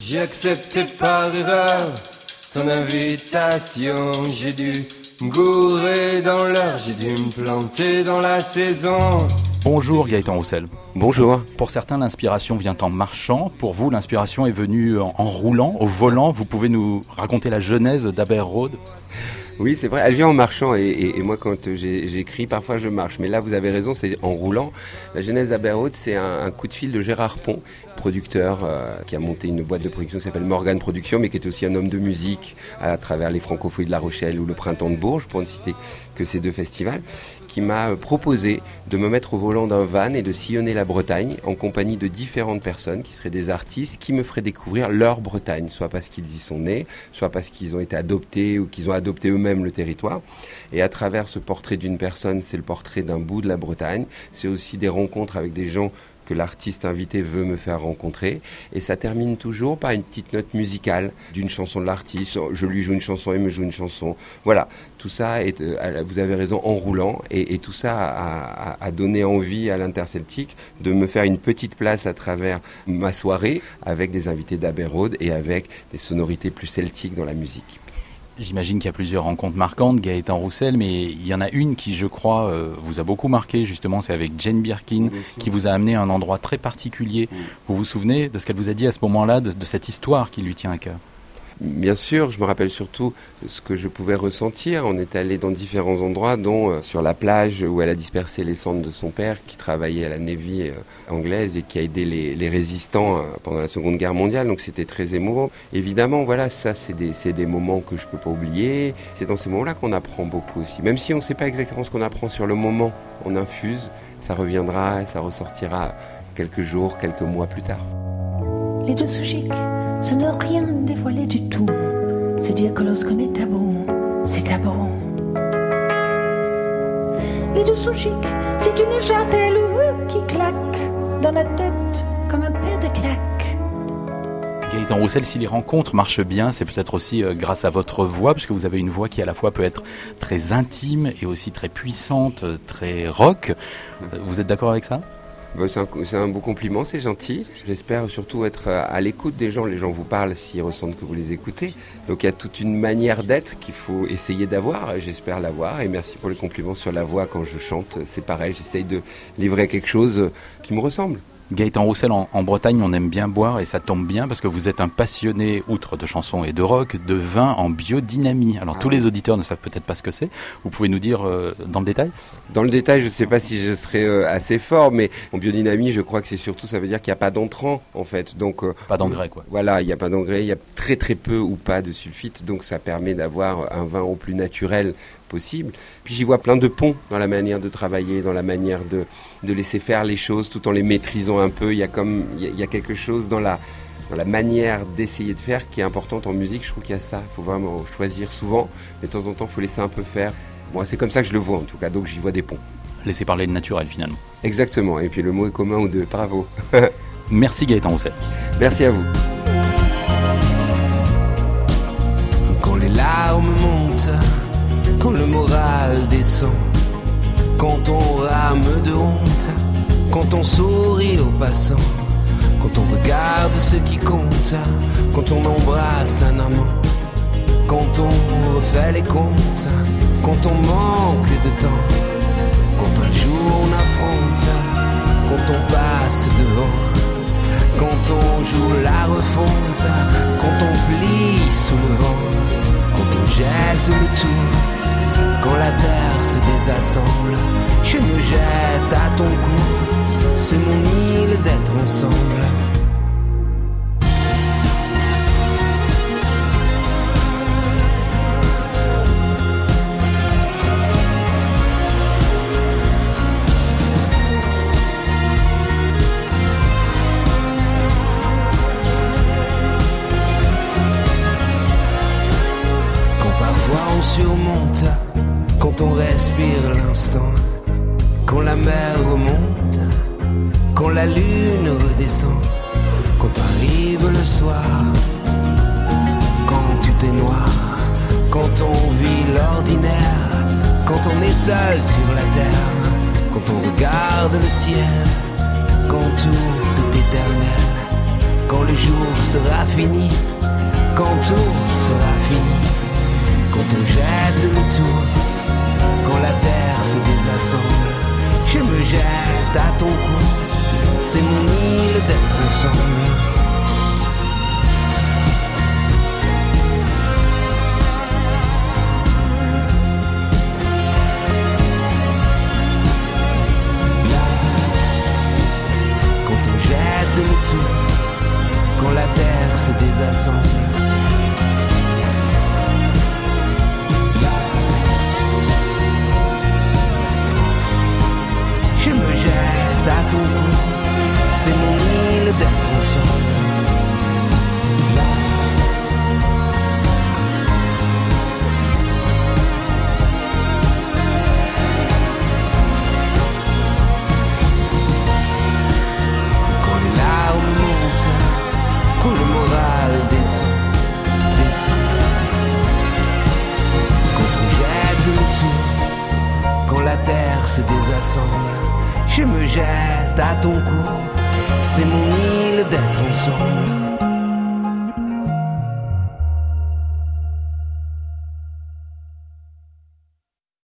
J'ai accepté par erreur ton invitation. J'ai dû me gourer dans l'heure, j'ai dû me planter dans la saison. Bonjour Gaëtan Roussel. Bonjour. Pour certains, l'inspiration vient en marchant. Pour vous, l'inspiration est venue en, en roulant, au volant. Vous pouvez nous raconter la genèse d'Aber Road Oui, c'est vrai, elle vient en marchant et, moi quand j'écris, parfois je marche. Mais là, vous avez raison, c'est en roulant. La genèse d'Aberhaute, c'est un, coup de fil de Gérard Pont, producteur euh, qui a monté une boîte de production qui s'appelle Morgan Productions, mais qui est aussi un homme de musique à travers les Francophonies de La Rochelle ou le Printemps de Bourges, pour ne citer que ces deux festivals qui m'a proposé de me mettre au volant d'un van et de sillonner la Bretagne en compagnie de différentes personnes qui seraient des artistes qui me feraient découvrir leur Bretagne, soit parce qu'ils y sont nés, soit parce qu'ils ont été adoptés ou qu'ils ont adopté eux-mêmes le territoire. Et à travers ce portrait d'une personne, c'est le portrait d'un bout de la Bretagne. C'est aussi des rencontres avec des gens que l'artiste invité veut me faire rencontrer. Et ça termine toujours par une petite note musicale d'une chanson de l'artiste. Je lui joue une chanson, il me joue une chanson. Voilà, tout ça est, euh, vous avez raison, en roulant. Et, et tout ça a, donné envie à l'Interceltique de me faire une petite place à travers ma soirée avec des invités d'Aberrode et avec des sonorités plus celtiques dans la musique. J'imagine qu'il y a plusieurs rencontres marquantes, Gaëtan Roussel, mais il y en a une qui, je crois, euh, vous a beaucoup marqué, justement, c'est avec Jane Birkin, qui vous a amené à un endroit très particulier. Vous vous souvenez de ce qu'elle vous a dit à ce moment-là, de, de cette histoire qui lui tient à cœur? Bien sûr, je me rappelle surtout ce que je pouvais ressentir. On est allé dans différents endroits, dont euh, sur la plage où elle a dispersé les cendres de son père, qui travaillait à la Navy euh, anglaise et qui a aidé les, résistants euh, pendant la Seconde Guerre mondiale. Donc c'était très émouvant. Évidemment, voilà, ça c'est des, moments que je peux pas oublier. C'est dans ces moments-là qu'on apprend beaucoup aussi. Même si on ne sait pas exactement ce qu'on apprend sur le moment, on infuse, ça reviendra, ça ressortira quelques jours, quelques mois plus tard. Les deux sous ce ne rien dévoiler du tout. C'est dire que lorsqu'on est tabou, c'est tabou. Les deux sous chic, c'est une jartelle qui claque dans la tête comme un paire de claques. Gaëtan Roussel, si les rencontres marchent bien, c'est peut-être aussi euh, grâce à votre voix, puisque vous avez une voix qui à la fois peut être très intime et aussi très puissante, euh, très rock. Euh, Vous êtes d'accord avec ça? C'est un, c'est un beau compliment, c'est gentil. J'espère surtout être euh, à l'écoute des gens. Les gens vous parlent s'ils ressentent que vous les écoutez. Donc il y a toute une manière d'être qu'il faut essayer d'avoir. J'espère l'avoir. Et merci pour le compliment sur la voix quand je chante. C'est pareil, j'essaye de livrer quelque chose qui me ressemble. Gaëtan Roussel, en, en Bretagne, on aime bien boire et ça tombe bien parce que vous êtes un passionné, outre de chansons et de rock, de vin en biodynamie. Alors Ah tous les auditeurs ne savent peut-être pas ce que c'est. Vous pouvez nous dire euh, dans le détail? Dans le détail, je ne sais pas si je serai euh, assez fort, mais en biodynamie, je crois que c'est surtout, ça veut dire qu'il n'y a pas d'entrant, en fait. Donc, euh, Pas d'engrais, quoi. Voilà, il n'y a pas d'engrais, il y a très très peu ou pas de sulfite, donc ça permet d'avoir un vin au plus naturel possible. Puis j'y vois plein de ponts dans la manière de travailler, dans la manière de, de laisser faire les choses tout en les maîtrisant un peu. Il y a comme il y a, il y a quelque chose dans la dans la manière d'essayer de faire qui est importante en musique. Je trouve qu'il y a ça. Il faut vraiment choisir souvent, mais de temps en temps, il faut laisser un peu faire. Moi, c'est comme ça que je le vois en tout cas. Donc j'y vois des ponts. Laissez parler le naturel finalement. Exactement. Et puis le mot est commun ou deux. Bravo. Merci Gaëtan Roussel. Merci à vous. Quand les larmes montent, quand on rame de honte, quand on sourit aux passants, quand on regarde ce qui compte, quand on embrasse un amant, quand on refait les comptes, quand on manque de temps, quand un jour on affronte, quand on passe devant. Quand on joue la refonte, quand on plie sous le vent, quand on jette le tout, je me jette à ton cou, c'est mon île d'être ensemble. Quand parfois on surmonte, quand on respire l'instant, quand la mer remonte, quand la lune redescend, quand arrive le soir, quand tu t'es noir, quand on vit l'ordinaire, quand on est seul sur la terre, quand on regarde le ciel, quand tout est éternel, quand le jour sera fini, quand tout sera fini, quand on jette le tour. Je me jette à ton cou, c'est mon île d'être ensemble. se désassemble. Je me jette à ton cou, c'est mon île d'être ensemble.